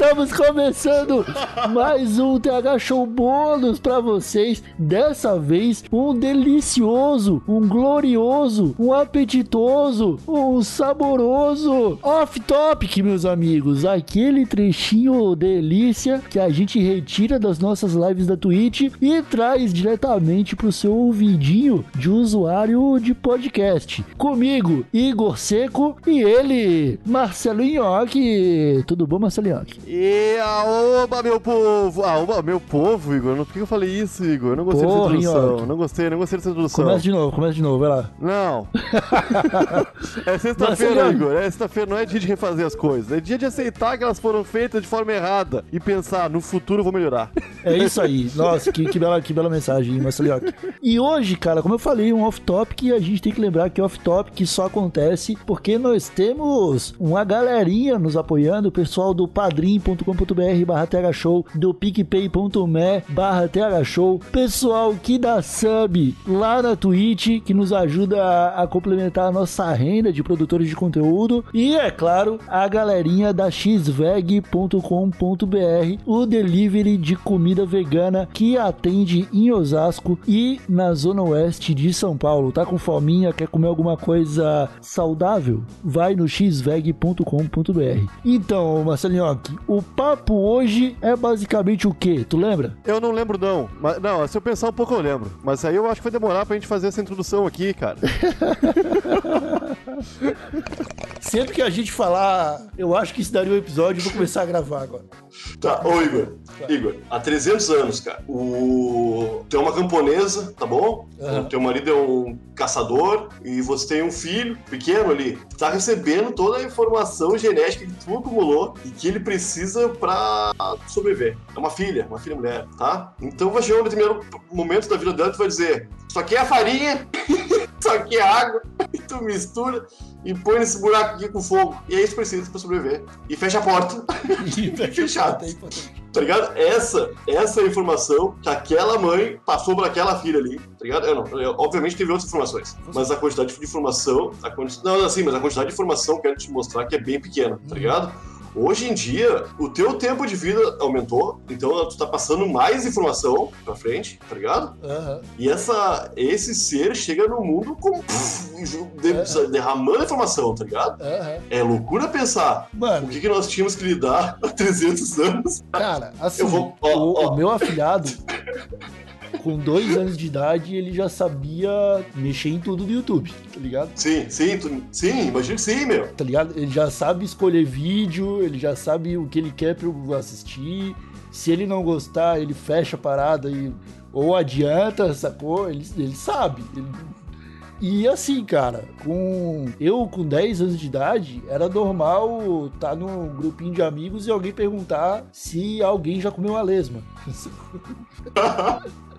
Estamos começando mais um TH Show bônus pra vocês. Dessa vez, um delicioso, um glorioso, um apetitoso, um saboroso off-topic, meus amigos. Aquele trechinho delícia que a gente retira das nossas lives da Twitch e traz diretamente pro seu ouvidinho de usuário de podcast. Comigo, Igor Seco e ele, Marcelo Nhoque. Tudo bom, Marcelo Nhoque? E aoba, meu povo! Aoba, meu povo, Igor. Por que eu falei isso, Igor? Eu não gostei Porra, dessa introdução. Não gostei, não gostei dessa introdução. Começa de novo, começa de novo, vai lá. Não. é sexta-feira, Marcelo. Igor. É sexta-feira, não é dia de refazer as coisas. É dia de aceitar que elas foram feitas de forma errada e pensar, no futuro eu vou melhorar. É isso aí. Nossa, que, que bela, que bela mensagem, Marcelioque. E hoje, cara, como eu falei, um off-topic, a gente tem que lembrar que off-topic só acontece porque nós temos uma galerinha nos apoiando, o pessoal do padrim.com.br barra show, do picpay.me barra show, pessoal que dá sub lá na Twitch, que nos ajuda a, a complementar a nossa renda de produtores de conteúdo, e é claro, a galerinha da xveg.com.br, o delivery de comida vegana que atende em Osasco e na zona oeste de São Paulo. Tá com fominha, quer comer alguma coisa saudável? Vai no xveg.com.br. Então, Marcelinhoque, o papo hoje é basicamente o quê? Tu lembra? Eu não lembro, não. Mas, não, se eu pensar um pouco, eu lembro. Mas aí eu acho que vai demorar pra gente fazer essa introdução aqui, cara. Sempre que a gente falar, eu acho que isso daria um episódio, eu vou começar a gravar agora. Tá, ô Igor, Igor, há 300 anos, cara, o... tem uma camponesa, tá bom? Aham. O teu marido é um caçador e você tem um filho pequeno ali, tá recebendo toda a informação genética que tu acumulou e que ele precisa pra sobreviver. É uma filha, uma filha mulher, tá? Então vai chegar um determinado momento da vida dela que tu vai dizer, isso aqui é farinha, isso aqui é água, e tu mistura e põe nesse buraco aqui com fogo. E é isso que precisa pra sobreviver. E fecha a porta. Fechado. É importante. Tá ligado? Essa, essa é a informação que aquela mãe passou pra aquela filha ali, tá ligado? Eu não, eu- obviamente teve outras informações, mas a quantidade de informação, a quanti... não, assim, mas a quantidade de informação que eu quero te mostrar que é bem pequena, tá ligado? Hoje em dia, o teu tempo de vida aumentou, então tu tá passando mais informação pra frente, tá ligado? Aham. E essa, esse ser chega no mundo com pff, de- É. derramando informação, tá ligado? Aham. É loucura pensar Mano, o que, que nós tínhamos que lidar há 300 anos Cara, assim, Eu vou- ó, o, ó. o meu afilhado, com dois anos de idade, ele já sabia mexer em tudo do YouTube, tá ligado? Sim, sim, tu- sim, imagina que sim, meu. Tá ligado? Ele já sabe escolher vídeo, ele já sabe o que ele quer pra eu assistir. Se ele não gostar, ele fecha a parada e ou adianta, sacou? Ele, ele sabe. Ele- E assim, cara, com eu com 10 anos de idade, era normal estar num grupinho de amigos e alguém perguntar se alguém já comeu a lesma.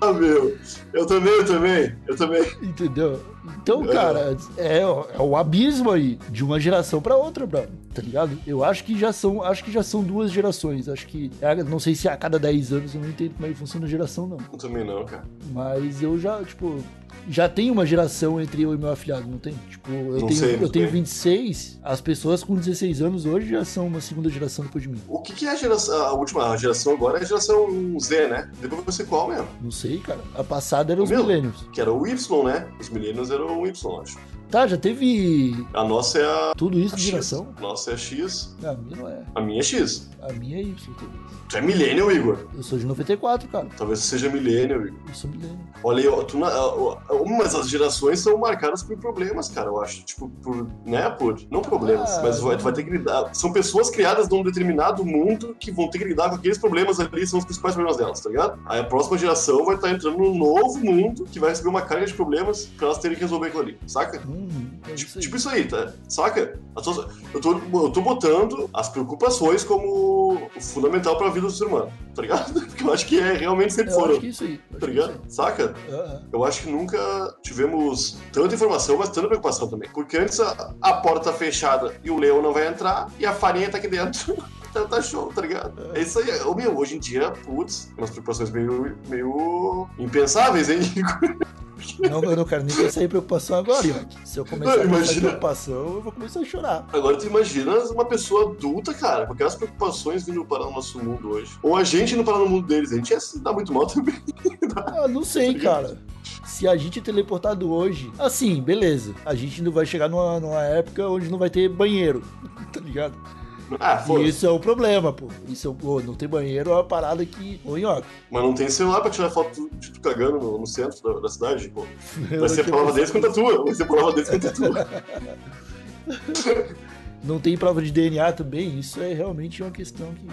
Ah, meu. Eu também, eu também, eu também. Entendeu? Então, cara, é, é o abismo aí de uma geração pra outra, bro. Tá ligado? Eu acho que já são, acho que já são duas gerações. Acho que é, não sei se a cada 10 anos eu não entendo como é que funciona a geração não. Eu também não, cara. Mas eu já, tipo, já tem uma geração entre eu e meu afilhado, não tem? Tipo, eu Não tenho, sei, eu tenho sei. 26, as pessoas com 16 anos hoje já são uma segunda geração depois de mim. O que, que é a geração. A última geração agora é a geração Z, né? Depois você qual mesmo? Não sei, cara. A passada era os Meu. milênios. Que era o Y, né? Os milênios eram o Y, acho. Tá, já teve A nossa é a. tudo isso a de X. geração? Nossa é a X. Não, a minha não é. A minha é X. A minha é Y. Tu é milênio, Igor. Eu sou de 94, cara. Talvez você seja milênio, Igor. Eu sou milênio. Olha aí, ó, tu mas as gerações são marcadas por problemas, cara, eu acho. Tipo, por. Né? Por. Não problemas, Ah, mas vai, tu vai ter que lidar. São pessoas criadas num determinado mundo que vão ter que lidar com aqueles problemas ali, são os principais problemas delas, tá ligado? Aí a próxima geração vai estar entrando num novo mundo que vai receber uma carga de problemas pra elas terem que resolver aquilo ali, saca? Uhum, é isso Tipo, aí. tipo isso aí, tá? Saca? Eu, tô, eu tô botando as preocupações como fundamental pra vida do ser humano, tá ligado? Porque eu acho que é, realmente sempre eu foram, acho que é isso aí. tá é ligado? Saca? isso aí. Aham. Eu acho que nunca tivemos tanta informação, mas tanta preocupação também. Porque antes a, a porta tá fechada e o leão não vai entrar, e a farinha tá aqui dentro. tá, tá show, tá ligado? É isso aí. Ô, meu, hoje em dia, putz, umas preocupações meio, meio impensáveis, hein? Não, eu não quero nem pensar em preocupação agora, ó. Se eu começar Não, a pensar em preocupação, eu vou começar a chorar. Agora tu imagina uma pessoa adulta, cara, com aquelas preocupações vindo parar no nosso mundo hoje. Ou a gente não parar no mundo deles. A gente ia se dar muito mal também. Ah, não sei, cara. Se a gente é teleportado hoje, assim, beleza. A gente não vai chegar numa, numa época onde não vai ter banheiro, tá ligado? Ah, foda isso é o problema, pô. Isso é, o- pô, não ter banheiro é uma parada que. Ô, Nhoque. Mas não tem celular pra tirar foto de tu cagando no, no centro da, da cidade, pô. eu Vai ser prova deles contra a tua. Vai ser prova deles contra a tua. Não tem prova de DNA também. Isso é realmente uma questão que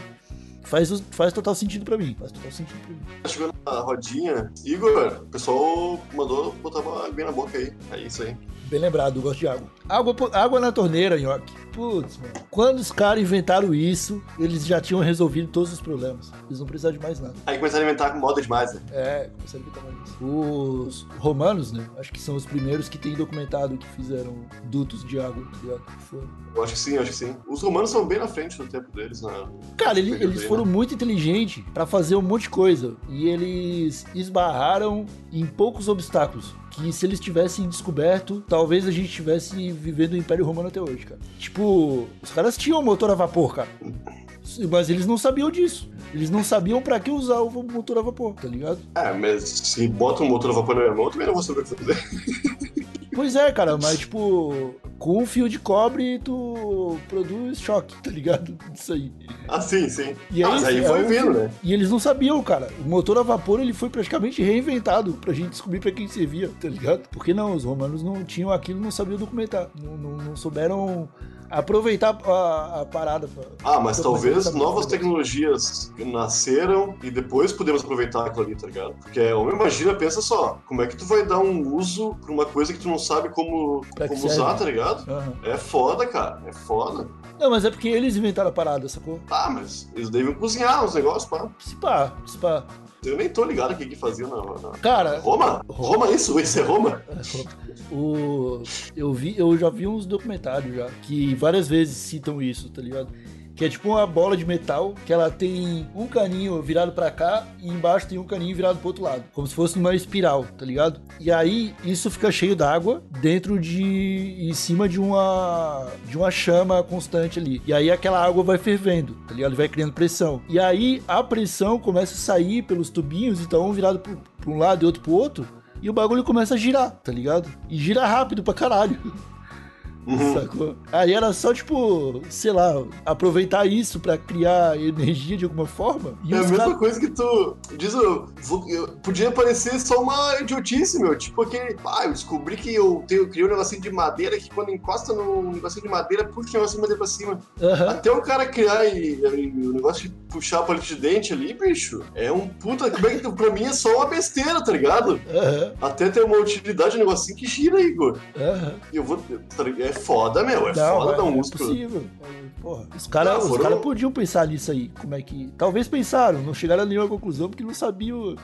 faz, faz total sentido pra mim. Faz total sentido pra mim. Chegando na rodinha, Igor, o pessoal mandou botar uma aguinha na boca aí. É isso aí. Bem lembrado, eu gosto de água. Água, água na torneira, Nhoque. Putz, mano. Quando os caras inventaram isso, eles já tinham resolvido todos os problemas. Eles não precisavam de mais nada. Aí começaram a inventar com moda demais, né? É, começaram a inventar mais isso. Os romanos, né? Acho que são os primeiros que têm documentado que fizeram dutos de água, tá ligado? Foram. Eu acho que sim, eu acho que sim. Os romanos são bem na frente do tempo deles, né? Cara, ele- eles foram né? muito inteligentes pra fazer um monte de coisa. E eles esbarraram em poucos obstáculos. Que se eles tivessem descoberto, talvez a gente estivesse vivendo o Império Romano até hoje, cara. Tipo, os caras tinham motor a vapor, cara. Mas eles não sabiam disso. Eles não sabiam pra que usar o motor a vapor, tá ligado? É, mas se bota um motor a vapor na minha mão, eu também não vou saber o que fazer. Pois é, cara, mas tipo, com um fio de cobre tu produz choque, tá ligado? Isso aí. Ah, sim, sim. E ah, aí, mas aí é foi um- vindo, né? E eles não sabiam, cara. O motor a vapor ele foi praticamente reinventado pra gente descobrir pra quem servia, tá ligado? Porque não, os romanos não tinham aquilo, não sabiam documentar. Não, não- não souberam aproveitar a, a parada. pra- Ah, mas talvez novas tecnologias nasceram e depois podemos aproveitar aquilo ali, tá ligado? Porque, homem, imagina, pensa só, como é que tu vai dar um uso pra uma coisa que tu não sabe como, Pra como serve? usar, tá ligado? Aham. É foda, cara, é foda. Não, mas é porque eles inventaram a parada, sacou? Ah, mas eles devem cozinhar os negócios, pá. Se pá, se pá. Eu nem tô ligado o que que fazia na... na- Cara, Roma? Roma, isso? Isso é Roma? O, eu, vi, eu já vi uns documentários já que várias vezes citam isso, tá ligado? Que é tipo uma bola de metal que ela tem um caninho virado pra cá e embaixo tem um caninho virado pro outro lado, como se fosse numa espiral, tá ligado? E aí isso fica cheio d'água dentro de em cima de uma de uma chama constante ali. E aí aquela água vai fervendo, tá ligado? Vai criando pressão. E aí a pressão começa a sair pelos tubinhos, então um virado pro, pra um lado e outro pro outro. E o bagulho começa a girar, tá ligado? E gira rápido pra caralho. Uhum. Sacou? Aí era só, tipo, sei lá, aproveitar isso pra criar energia de alguma forma. É a mesma caras- coisa que tu diz, eu, eu- podia parecer só uma idiotice, meu. Tipo aquele, ah, eu descobri que eu, tenho, eu criei um negocinho de madeira que quando encosta no negocinho de madeira, puxa o negocinho de madeira pra cima. Aham. Até o cara criar e, e o negócio de puxar o palito de dente ali, bicho, é um puta. Como é que, pra mim é só uma besteira, tá ligado? Aham, Até ter uma utilidade, um negocinho que gira, Igor. E eu vou. tá? É foda, meu. É Não, foda é, dar um é uso pro- possível. É, Porra, os caras foram- cara podiam pensar nisso aí. Como é que. Talvez pensaram, não chegaram a nenhuma conclusão porque não sabiam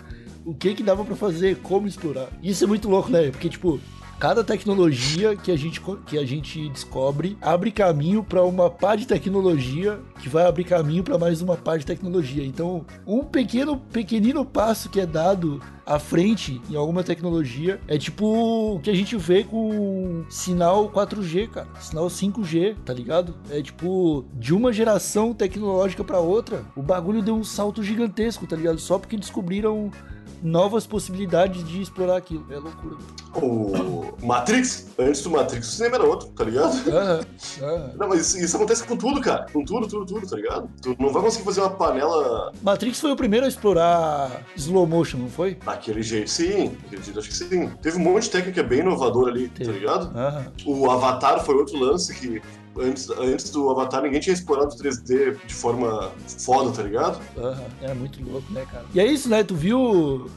o que que dava pra fazer, como explorar. Isso é muito louco, né? Porque, tipo. Cada tecnologia que a gente, que a gente descobre abre caminho pra uma pá de tecnologia que vai abrir caminho pra mais uma pá de tecnologia. Então, um pequeno, pequenino passo que é dado à frente em alguma tecnologia é tipo o que a gente vê com sinal 4G, cara. Sinal 5G, tá ligado? É tipo de uma geração tecnológica pra outra, o bagulho deu um salto gigantesco, tá ligado? Só porque descobriram novas possibilidades de explorar aquilo. É loucura. O Matrix, antes do Matrix, o cinema era outro, tá ligado? Aham, aham. Não, mas isso, isso acontece com tudo, cara. Com tudo, tudo, tudo, tá ligado? Tu não vai conseguir fazer uma panela Matrix foi o primeiro a explorar slow motion, não foi? daquele jeito, sim. Daquele jeito, acho que sim. Teve um monte de técnica bem inovadora ali, Teve. tá ligado? Aham. O Avatar foi outro lance que antes, antes do Avatar ninguém tinha explorado o 3D de forma foda, tá ligado? Aham, Era muito louco, né, cara? E é isso, né? Tu viu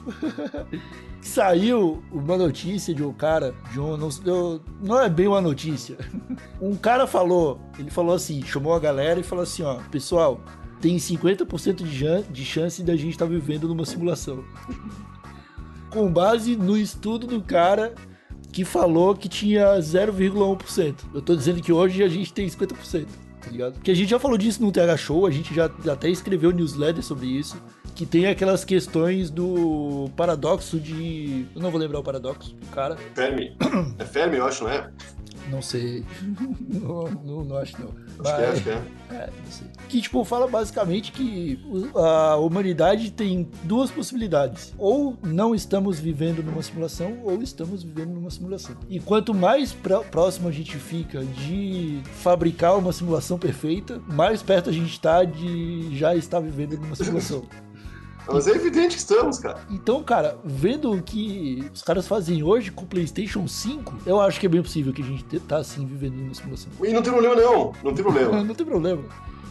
saiu uma notícia de um cara, de um, não, não é bem uma notícia. Um cara falou, ele falou assim, chamou a galera e falou assim, ó, pessoal, tem 50% de, de chance da gente estar vivendo numa simulação. Com base no estudo do cara que falou que tinha 0,1%. Eu tô dizendo que hoje a gente tem 50%. tá ligado? Porque a gente já falou disso no TH Show, a gente já até escreveu newsletter sobre isso, que tem aquelas questões do paradoxo de... Eu não vou lembrar o paradoxo, cara. Fermi. É Fermi, eu acho, não é? Não sei. não, não, não acho não. Acho Mas, que é, acho que é. É, não sei. Que, tipo, fala basicamente que a humanidade tem duas possibilidades. Ou não estamos vivendo numa simulação, ou estamos vivendo numa simulação. E quanto mais próximo a gente fica de fabricar uma simulação perfeita, mais perto a gente está de já estar vivendo numa simulação. Mas é evidente que estamos, cara. Então, cara, vendo o que os caras fazem hoje com o PlayStation 5, eu acho que é bem possível que a gente tá assim vivendo numa simulação. E não tem problema, não. Não tem problema. não tem problema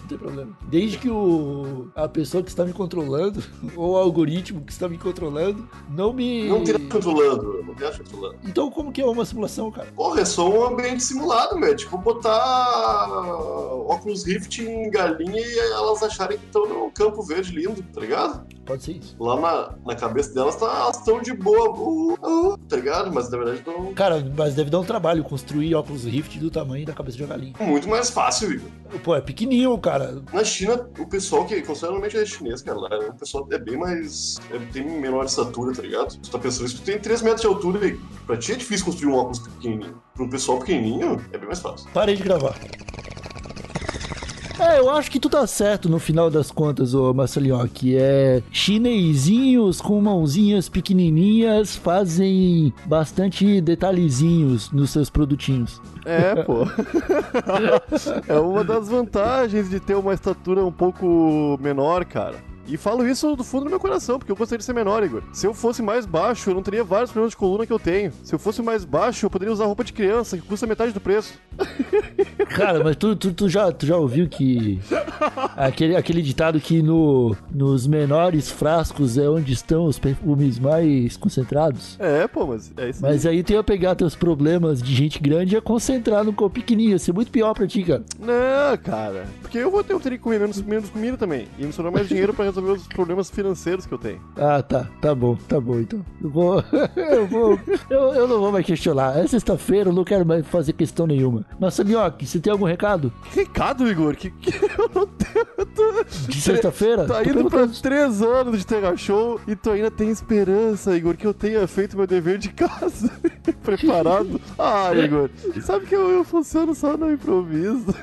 não tem problema. Desde que o, a pessoa que está me controlando, ou o algoritmo que está me controlando, não me. Não te controlando, não te controlando. Então como que é uma simulação, cara? Porra, é só um ambiente simulado, meu. Tipo, botar óculos Rift em galinha e elas acharem que estão no campo verde lindo, tá ligado? Pode ser isso. Lá na, na cabeça delas tá, elas estão de boa, uh, uh, tá ligado? Mas na verdade não. Cara, mas deve dar um trabalho construir óculos Rift do tamanho da cabeça de uma galinha. Muito mais fácil, Igor. Pô, é pequenininho, cara. Na China, o pessoal que consideravelmente é chinês, cara, lá o pessoal é bem mais. É, tem menor estatura, tá ligado? Tu tá pensando isso, tu tem 3 metros de altura e pra ti é difícil construir um óculos pequenininho. Pra um pessoal pequenininho, é bem mais fácil. Parei de gravar. É, eu acho que tu tá certo no final das contas, ô Marcelinho, que é chinesinhos com mãozinhas pequenininhas fazem bastante detalhezinhos nos seus produtinhos. É, pô. é uma das vantagens de ter uma estatura um pouco menor, cara. E falo isso do fundo do meu coração, porque eu gostaria de ser menor, Igor. Se eu fosse mais baixo, eu não teria vários problemas de coluna que eu tenho. Se eu fosse mais baixo, eu poderia usar roupa de criança, que custa metade do preço. Cara, mas tu, tu, tu, já, tu já ouviu que. Aquele, aquele ditado que no, nos menores frascos é onde estão os perfumes mais concentrados? É, pô, mas é isso Mas aí tu ia pegar teus problemas de gente grande e ia concentrar no corpo pequenininho. Ia ser muito pior pra ti, cara. Não, cara. Porque eu vou ter, eu teria que comer menos, menos comida também. E me sobrar mais dinheiro pra resolver os problemas financeiros que eu tenho. Ah, tá. Tá bom, tá bom então. Eu vou. eu vou. Eu, eu não vou mais questionar. É sexta-feira, eu não quero mais fazer questão nenhuma. Mas, Samioque, você tem algum recado? recado, Igor? Que, que eu não tenho. Tô... De sexta-feira? Tá indo pra três anos de Tega Show e tu ainda tem esperança, Igor, que eu tenha feito meu dever de casa. Preparado. Ah, Igor, sabe que eu, eu funciono só no improviso.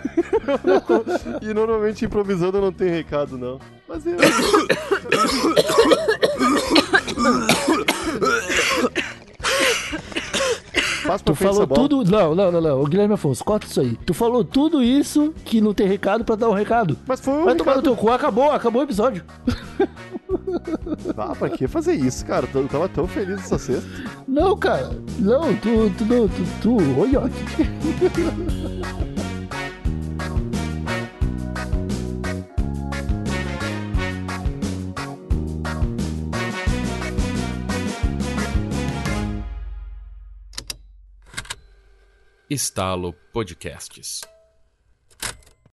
e normalmente improvisando eu não tenho recado, não. Mas eu. Tu falou tudo. Não, não, não, não. O Guilherme Afonso, corta isso aí. Tu falou tudo isso que não tem recado pra dar um recado. Mas foi um Vai tomar no teu cu, acabou, acabou o episódio. Ah, pra que fazer isso, cara? Eu tava tão feliz essa sexta. Não, cara. Não, tu, tu, tu, tu, tu, oi, ó. Estalo Podcasts.